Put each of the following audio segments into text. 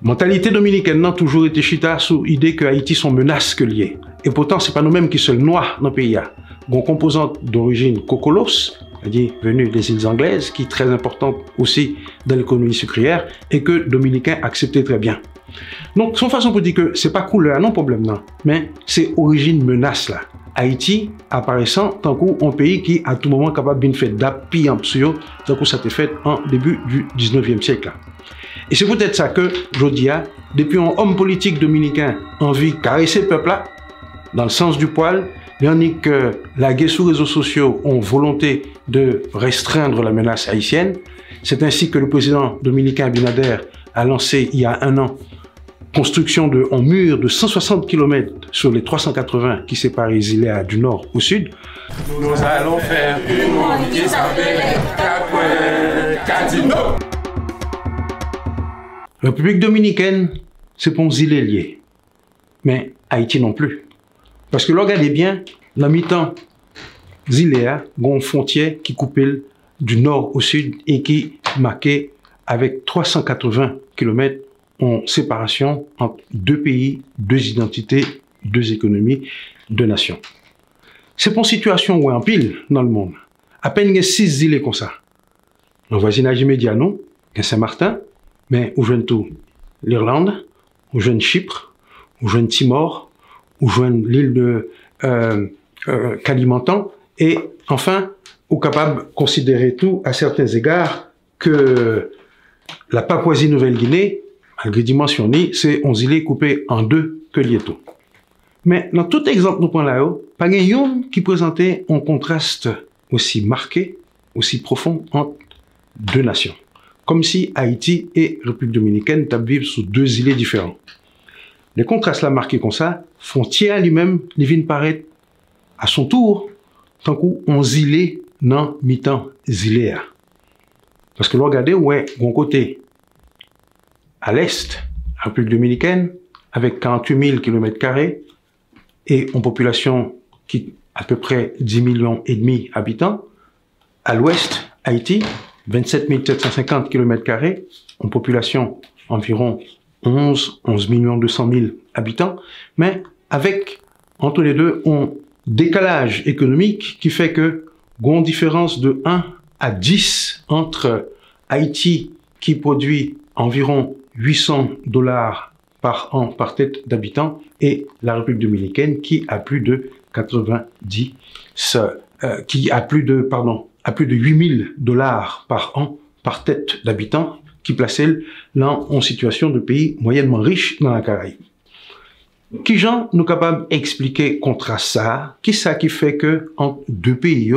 Mentalité dominicaine n'a toujours été chita sous l'idée que Haïti sont menaces que liées. Et pourtant, c'est pas nous-mêmes qui sommes noirs dans le pays. Une composante d'origine cocolos, c'est-à-dire venue des îles anglaises, qui est très importante aussi dans l'économie sucrière, et que Dominicains acceptaient très bien. Donc, son façon pour dire que c'est pas couleur, non problème, non. Mais c'est origine menace, là. Haïti apparaissant tant qu'un pays qui, à tout moment, capable de faire d'appui en tant que ça été fait en début du 19e siècle. Et c'est peut-être ça que, je dis, depuis un homme politique dominicain envie de caresser le peuple là, dans le sens du poil, il que la guerre sous réseaux sociaux ont volonté de restreindre la menace haïtienne. C'est ainsi que le président dominicain Abinader a lancé il y a un an construction de mur de 160 km sur les 380 qui séparent les îles du nord au sud. Nous allons faire une République dominicaine, c'est pour îles lié. Mais Haïti non plus. Parce que regardez bien, la mi-temps, Zilea, une frontière qui coupe du nord au sud et qui marquait avec 380 km en séparation entre deux pays, deux identités, deux économies, deux nations. C'est pour une situation où en pile dans le monde. À peine il y a six îles comme ça. Le voisinage immédiat, non, Saint-Martin, mais où joignent tout l'Irlande, où joignent Chypre, où joignent Timor, où joignent l'île de euh, euh, Kalimantan, et enfin, ou capable considérer tout à certains égards que la Papouasie-Nouvelle-Guinée, malgré dimension c'est 11 îles coupées en deux que lié tout. Mais dans tout exemple nous prenons là-haut, pas qui présentait un contraste aussi marqué, aussi profond entre deux nations comme si Haïti et République dominicaine vivent sous deux îles différents. Les contrastes là marqués comme ça, frontière lui-même, les viennent paraître à son tour, tant qu'on île dans mi-temps îléa. Parce que vous regardez, ouais, bon côté, à l'est, République dominicaine, avec 48 000 km et une population qui à peu près 10 millions et demi habitants, à l'ouest, Haïti, 27 750 km, en population environ 11, 11 millions 200 000 habitants, mais avec, entre les deux, un décalage économique qui fait que, une différence de 1 à 10 entre Haïti, qui produit environ 800 dollars par an par tête d'habitant, et la République dominicaine, qui a plus de 90, euh, qui a plus de, pardon, à plus de 8000 dollars par an par tête d'habitant, qui plaçait là en situation de pays moyennement riche dans la Caraïbe. Qui gens nous capables d'expliquer contre ça, qui ça qui fait que en deux pays,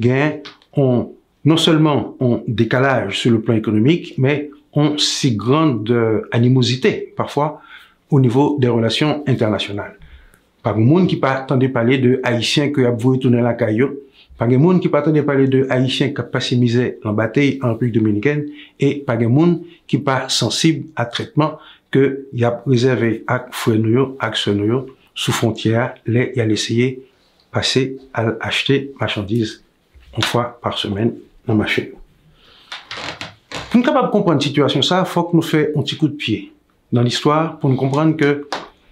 gain, on, non seulement un décalage sur le plan économique, mais ont si grande euh, animosité, parfois, au niveau des relations internationales. Par le monde qui pas parler de Haïtiens qui a voulu tourner la caillou, pas de monde qui pas parler de Haïtiens qui passé misère en bataille en République dominicaine et pas de qui pas sensible à traitement que y a réservé à nous, à nous sous frontière, les y a essayé passer à acheter marchandises une fois par semaine dans le marché. Pour nous capable de comprendre la situation ça, faut que nous fassions un petit coup de pied dans l'histoire pour nous comprendre que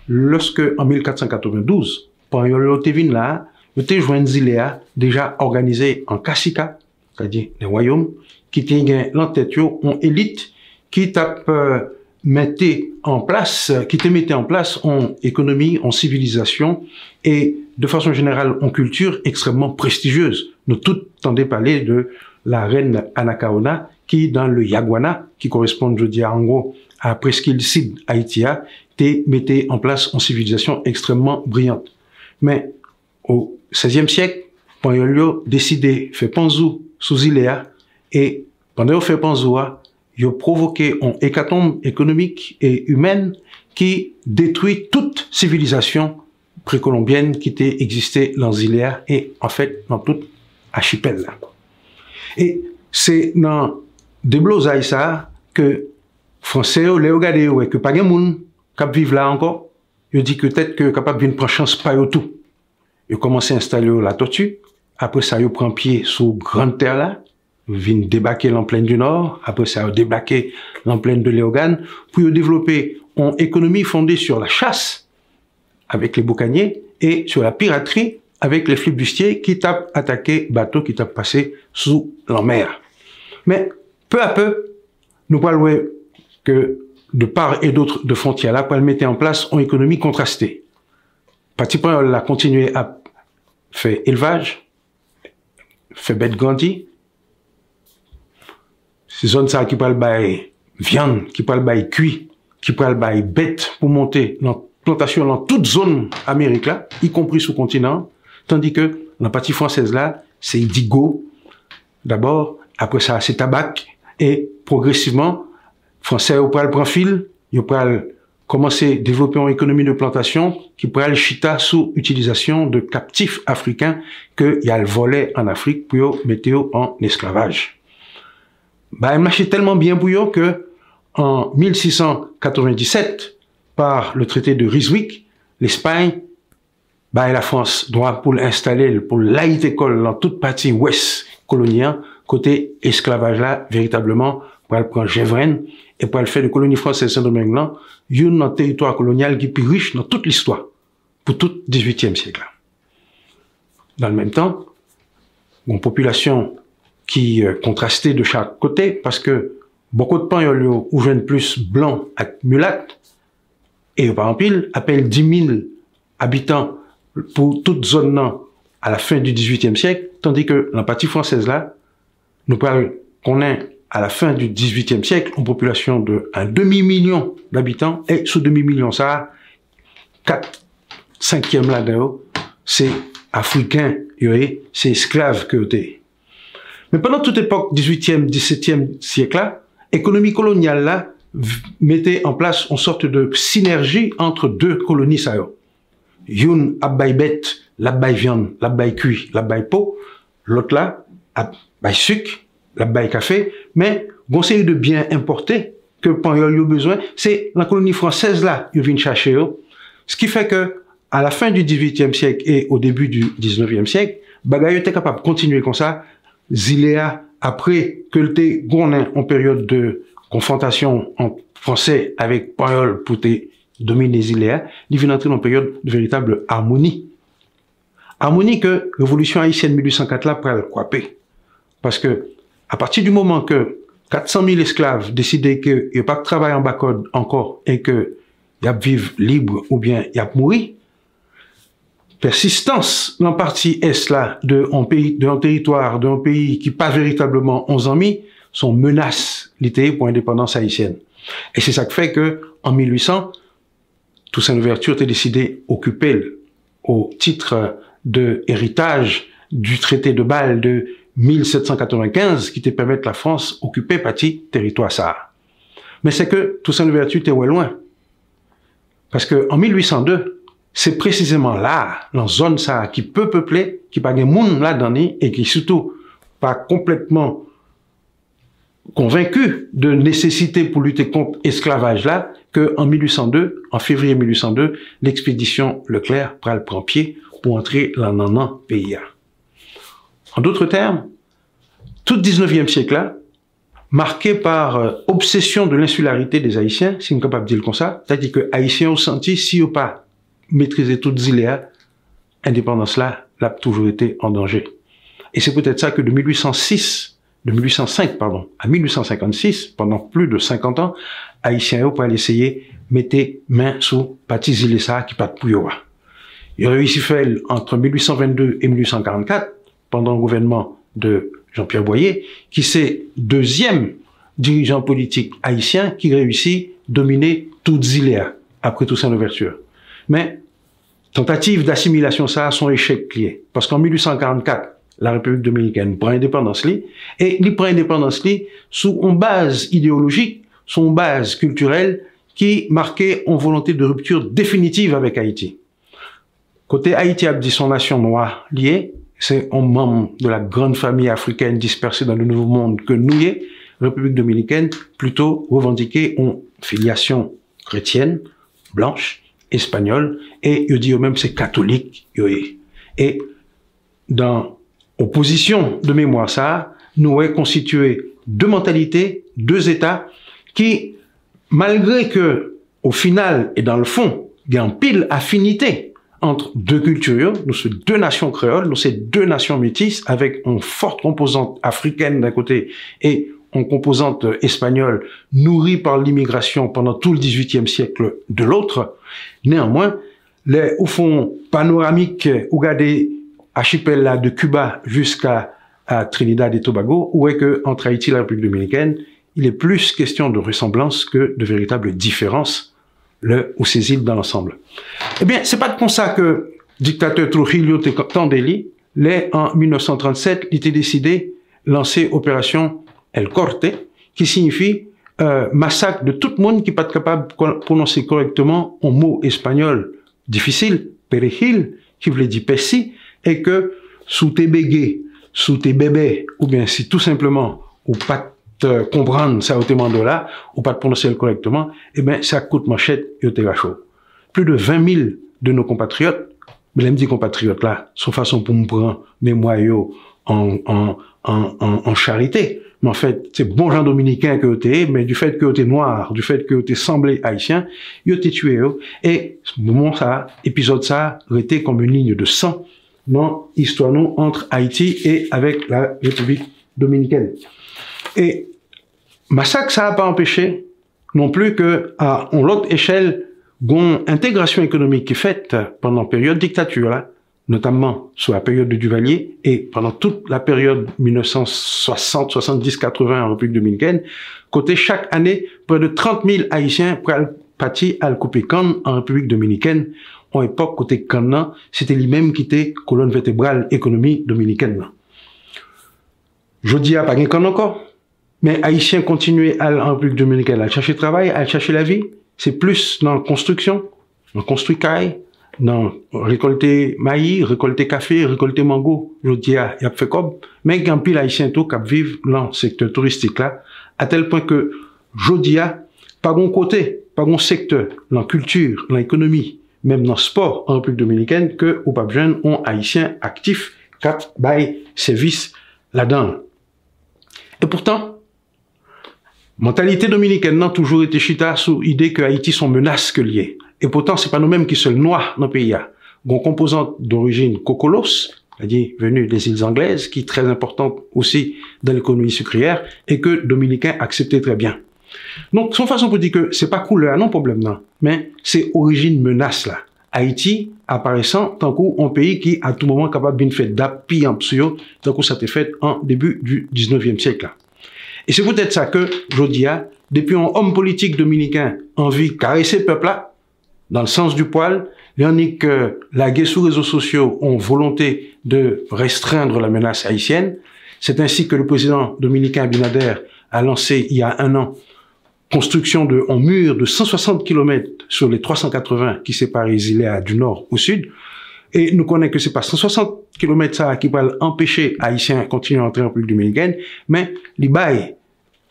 lorsque en 1492, pendant le là, le joint Zilea déjà organisé en Kassika, c'est-à-dire les royaumes, qui étaient l'entête en élite, qui tape euh, mettait en place, qui te mettait en place en économie, en civilisation et de façon générale en culture extrêmement prestigieuse. Nous tous tendez parler de la reine Anakaona qui dans le Yaguana, qui correspond, je dis en gros, à presqu'île Sid Haïtia, te mettait en place une civilisation extrêmement brillante. Mais au 16e syek, pan yon yo deside fe panzou sou zile a, e pandan yo fe panzou a, yo provoke an ekatombe ekonomik e humen ki detwi tout sivilizasyon prekolombienne ki te egziste lan zile a, e an fèt nan tout achipel la. E se nan deblo zay sa, ke franse yo le yo gade yo, e ke pa gen moun kap vive la anko, yo di ke tèt ke kapap vin pran chans pa yo tou. Il commencé à installer la tortue. Après ça, il prend pied sous grande terre là. viennent débarquer en plaine du Nord, après ça a débarqué en plaine de Léogane, pour développer une économie fondée sur la chasse avec les boucaniers et sur la piraterie avec les flibustiers qui tapent attaqué bateaux qui tapent passé sous la mer. Mais peu à peu, nous parlons que de part et d'autre de frontières là, pour mettre en place une économie contrastée. Parti a continué à fè elvaj, fè bet ganti, se zon sa ki pal bay vyan, ki pal bay kwi, ki pal bay bet pou monte nan plantasyon nan tout zon Amerik la, y kompris sou kontinant, tandi ke nan pati fransez la, se y di go, d'abord, apre sa se tabak, e progresiveman, fransez yo pral pran fil, yo pral commencer à développer une économie de plantation qui pourrait le chita sous utilisation de captifs africains que y a le en Afrique pour mettre en esclavage. Bah, elle marchait tellement bien bouillon que en 1697, par le traité de Ryswick, l'Espagne, bah, et la France doit pour l'installer, pour l'école dans toute partie ouest coloniale, côté esclavage là, véritablement, pour le prendre Gévren, et pour le faire de colonie française Saint-Domingue là, un territoire colonial qui est plus riche dans toute l'histoire, pour tout 18e siècle. Dans le même temps, une population qui euh, contrastait de chaque côté parce que beaucoup de gens ou jeunes plus blancs et mulattes et par exemple appellent 10 000 habitants pour toute zone à la fin du XVIIIe siècle, tandis que partie française là, nous parlons qu'on est à la fin du XVIIIe siècle une population de un demi-million d'habitants. Et sous demi-million ça, 4 cinquièmes là-dedans, c'est africain, c'est esclave que t'es. Mais pendant toute époque 18e, 17e siècle là, l'économie coloniale là mettait en place une sorte de synergie entre deux colonies ça Une abbay bête, l'abbay viande, l'abbay cuit, l'abbay peau, l'autre là abbay sucre, la baye kafe, men gonseye de byen importe, ke pan yo yo bezwen, se la koloni fransez la yo vin chache yo, se ki fe ke a la fin du 18e siyek e o debu du 19e siyek, bagay yo te kapab kontinue kon sa, zilea apre ke lte gounen an peryode de konfrontasyon an fransez avek pan yo pou te domine zilea, li vin antre nan peryode de veritable harmoni. Harmoni ke revolutyon haisyen 1804 la pral kwape. Paske à partir du moment que 400 000 esclaves décidaient qu'il n'y a pas de travail en bas encore et que y a libre ou bien y a mourir, persistance dans partie est là de un d'un territoire, d'un pays qui pas véritablement 11 ans mis, sont menaces littéraires pour l'indépendance haïtienne. Et c'est ça qui fait que, en 1800, Toussaint Louverture a décidé d'occuper au titre de héritage du traité de Bâle de 1795 qui te permet la France occuper partie territoire ça. Mais c'est que Toussaint Louverture était loin. Parce que en 1802, c'est précisément là, dans zone ça, qui peut peupler, qui pas de monde là-dedans, et qui surtout pas complètement convaincu de nécessité pour lutter contre l'esclavage là, que en 1802, en février 1802, l'expédition Leclerc prend pied pour entrer dans le pays. En d'autres termes, tout 19e siècle là, marqué par euh, obsession de l'insularité des Haïtiens, si on est capable de dire comme ça, c'est-à-dire que Haïtiens ont senti, si ou pas maîtriser toutes îles, indépendance là, l'a toujours été en danger. Et c'est peut-être ça que de 1806, de 1805, pardon, à 1856, pendant plus de 50 ans, Haïtiens pour aller essayer mettre main sous Patis ça qui pas de pouyoa. Il réussi fait entre 1822 et 1844, pendant le gouvernement de Jean-Pierre Boyer, qui c'est deuxième dirigeant politique haïtien qui réussit dominer toutes îles après tout ça l'ouverture. Mais tentative d'assimilation ça a son échec clé. Parce qu'en 1844, la République dominicaine prend indépendance et il prend indépendance sous une base idéologique, son base culturelle qui marquait une volonté de rupture définitive avec Haïti. Côté Haïti a dit son nation noire liée, c'est un membre de la grande famille africaine dispersée dans le Nouveau Monde que nous République dominicaine, plutôt revendiquée une filiation chrétienne, blanche, espagnol, et il dit même c'est catholique. Et dans opposition de mémoire ça, nous est constitué deux mentalités, deux États qui, malgré que, au final et dans le fond, il y a une pile affinité entre deux cultures, nous sommes deux nations créoles, nous sommes deux nations métisses avec une forte composante africaine d'un côté et une composante espagnole nourrie par l'immigration pendant tout le XVIIIe siècle de l'autre. Néanmoins, les, au fond, panoramique, des archipel de Cuba jusqu'à Trinidad et Tobago, où est que entre Haïti et la République dominicaine, il est plus question de ressemblance que de véritable différence le, ou ces îles dans l'ensemble. Eh bien, c'est pas de ça que dictateur Trujillo Tandeli, les en 1937, il était décidé lancer opération El Corte, qui signifie euh, massacre de tout le monde qui n'est pas capable de prononcer correctement un mot espagnol difficile, perejil, qui voulait dire pessi, et que sous tes bégés, sous tes bébés, ou bien si tout simplement, ou pas comprendre ça au là, ou pas de prononcer correctement, eh bien, ça coûte manchette et au. Plus de 20 000 de nos compatriotes, mais les compatriotes là, sont façon pour me prendre mes moyens en, en, en, charité. Mais en fait, c'est bon gens dominicain que t'es, mais du fait que t'es noir, du fait que t'es semblé haïtien, yo t'es tué, Et, ce moment ça, épisode ça, été comme une ligne de sang dans l'histoire entre Haïti et avec la République dominicaine. Et massacre, ça n'a pas empêché non plus que à l'autre échelle, une intégration économique qui est faite pendant période dictature, là, notamment sous la période de Duvalier et pendant toute la période 1960, 70, 80 en République dominicaine, côté chaque année, près de 30 000 Haïtiens partis à couper en République dominicaine. En époque, côté Cannes, c'était lui-même qui était colonne vertébrale économie dominicaine. Je dis à pas encore. Mais Haïtiens continuent à, en République dominicaine à chercher travail, à chercher la vie. C'est plus dans la construction, dans construire caille, dans récolter maïs, récolter café, récolter mango. Je dis, il y a fait comme. Mais il y a un pile haïtien tout qui vivent dans le secteur touristique là, à tel point que, je dis, pas bon côté, pas bon secteur, dans la culture, dans l'économie, même dans le sport en République dominicaine, que, au pas jeunes, ont haïtiens actifs, qui bail service là-dedans. Et pourtant, Mentalité dominicaine n'a toujours été chita sous l'idée que Haïti sont menaces que liées. Et pourtant, c'est pas nous-mêmes qui sommes noirs dans le pays. Une composante d'origine cocolos, c'est-à-dire venue des îles anglaises, qui est très importante aussi dans l'économie sucrière, et que Dominicains acceptaient très bien. Donc, son façon pour dire que c'est pas couleur, non problème, non. Mais c'est origine menace, là. Haïti apparaissant tant qu'un pays qui, à tout moment, capable d'une fête d'appui en tant que ça été fait en début du 19e siècle, là. Et c'est peut-être ça que, je dis, depuis un homme politique dominicain envie caresser le peuple-là, dans le sens du poil, il y en a que la guerre sous réseaux sociaux ont volonté de restreindre la menace haïtienne. C'est ainsi que le président dominicain Abinader a lancé il y a un an construction de un mur de 160 km sur les 380 qui séparent les du nord au sud. E nou konen ke se pa 160 km sa ki pal empeshe Haitien kontinu antre Republik Dominikèn, men li baye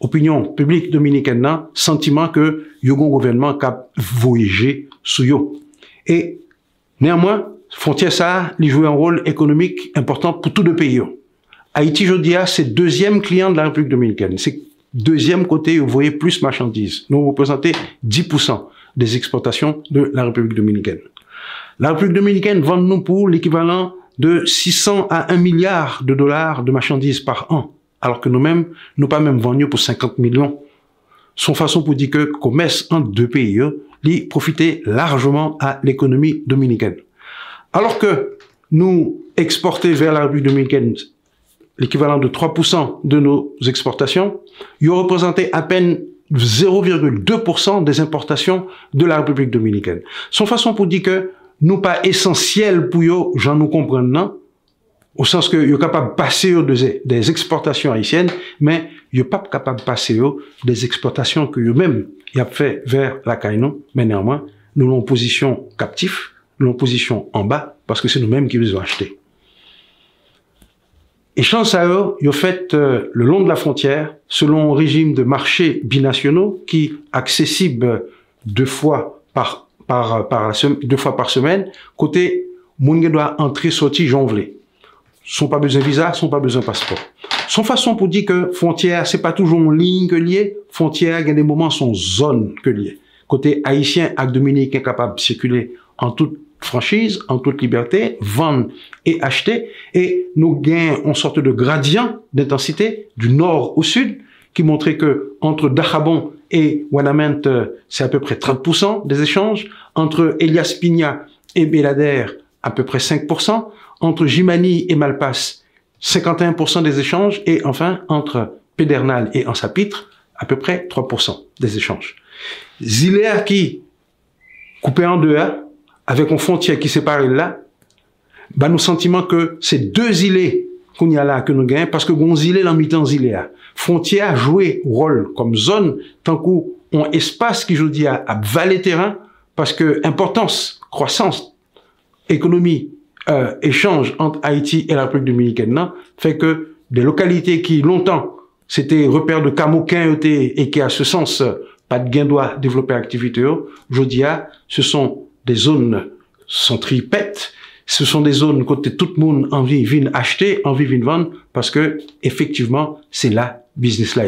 opinyon publik Dominikèn nan sentiman ke yo gon gouvernement kap voyeje sou yo. E neanmwen, fontye sa li jwe an rol ekonomik important pou tout de peyi yo. Haiti jodi a se deuxième klient de la Republik Dominikèn. Se deuxième kote yo voye plus marchandise. Nou represente 10% des eksportasyon de la Republik Dominikèn. La République dominicaine vend nous pour l'équivalent de 600 à 1 milliard de dollars de marchandises par an, alors que nous-mêmes, nous pas même vendu pour 50 millions. Son façon pour dire que commerce entre deux pays, lui profitait largement à l'économie dominicaine. Alors que nous exporter vers la République dominicaine l'équivalent de 3% de nos exportations, il représentait à peine 0,2% des importations de la République dominicaine. Son façon pour dire que nous pas essentiel pour eux, j'en nous comprendre, non? Au sens que yo capable de passer des, exportations haïtiennes, mais yo pas capable de passer des exportations que eux même y a fait vers la Caïnon, mais néanmoins, nous l'en position captif, nous l'en position en bas, parce que c'est nous-mêmes qui les avons achetés. Et chance à eux, ont fait euh, le long de la frontière, selon un régime de marché binationaux qui accessible deux fois par par, par deux fois par semaine, côté, moun doit entrer, sortir, jonvler. Sont pas besoin de visa, sont pas besoin de passeport. son façon pour dire que frontière, c'est pas toujours en ligne que lié. Frontière, il y a des moments, sont zone que lié. Côté haïtien, Dominique est capable de circuler en toute franchise, en toute liberté, vendre et acheter. Et nous gagnons une sorte de gradient d'intensité du nord au sud qui montrait que entre Dachabon et Wanament, c'est à peu près 30% des échanges. Entre Elias Pigna et Belader, à peu près 5%. Entre Jimani et Malpass, 51% des échanges. Et enfin, entre Pédernal et Ansapitre, à peu près 3% des échanges. Zilea qui, coupé en deux, avec une frontière qui sépare là, bah, nous sentiment que ces deux îlets qu'on y a là, que nous gagnons, parce que Gonzilé, l'en mi-temps. Frontière jouer rôle comme zone, tant qu'on espace qui, je dis, à, à terrain, parce que importance, croissance, économie, euh, échange entre Haïti et la République dominicaine, fait que des localités qui, longtemps, c'était repère de Camouquin et qui, à ce sens, pas de gain doit développer activité, je dis, ce sont des zones centripètes, ce sont des zones côté tout le monde envie de acheter, envie de vendre, parce que, effectivement, c'est là business là.